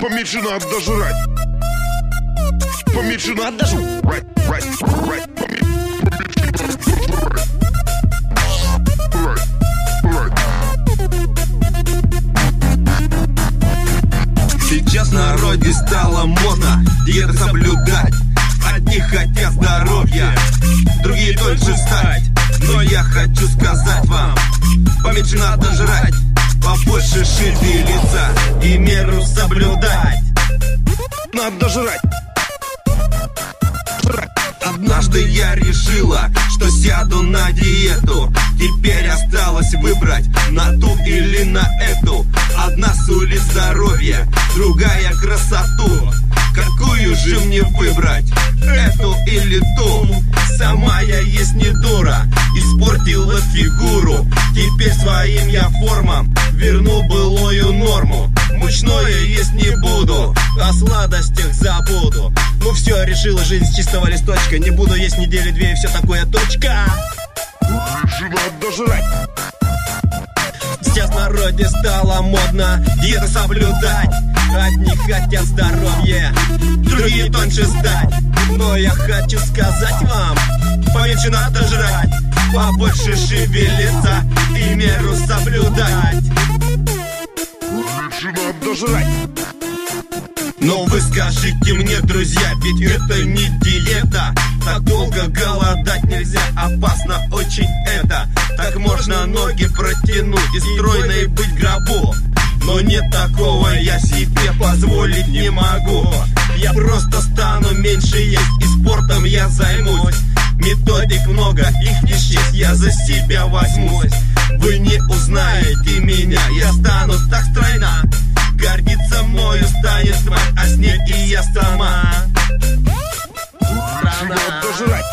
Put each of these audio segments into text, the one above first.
Поменьше надо жрать. Поменьше надо жрать. Сейчас народе стало модно диеты соблюдать Одни хотят здоровья, другие дольше стать я хочу сказать вам, поменьше надо жрать Побольше шевелиться и меру соблюдать Надо жрать. Однажды я решила, что сяду на диету Теперь осталось выбрать на ту или на эту Одна сулит здоровье, другая красоту Какую же мне выбрать? Эту или ту? Сама я есть не дура Испортила фигуру. Теперь своим я формам Верну былую норму. Мучное есть не буду О сладостях забуду. Ну все, решила жизнь с чистого листочка. Не буду есть недели две и все такое точка. Поменьше надо жрать. Сейчас в народе стало модно диету соблюдать. Одни хотят здоровье, другие тоньше стать Но я хочу сказать вам, поменьше надо жрать Побольше шевелиться и меру соблюдать. Надо жрать. Но вы скажите мне, друзья, ведь это не диета. Так долго голодать нельзя, опасно очень это. Так можно ноги протянуть и стройной быть в гробу. Но нет такого я себе позволить не могу. Я просто стану меньше есть и спортом я займусь. Методик много, их я за себя возьмусь. Вы не узнаете меня, я стану так стройна. Гордиться мною станет мать, а с ней и я сама. Жрать.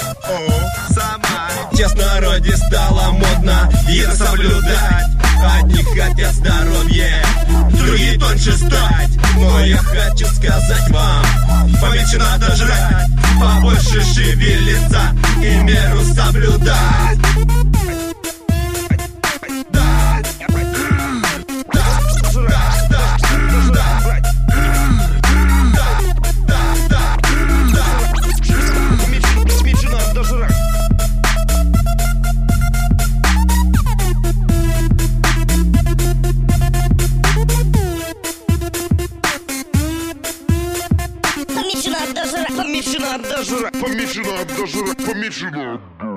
сама. Сейчас в народе стало модно диету соблюдать. Одни хотят здоровье, другие тоньше стать. Но я хочу сказать вам, поменьше надо жрать Побольше шевелиться и меру соблюдать Помечена обдажира, помечена обдажира, помечена обдажира.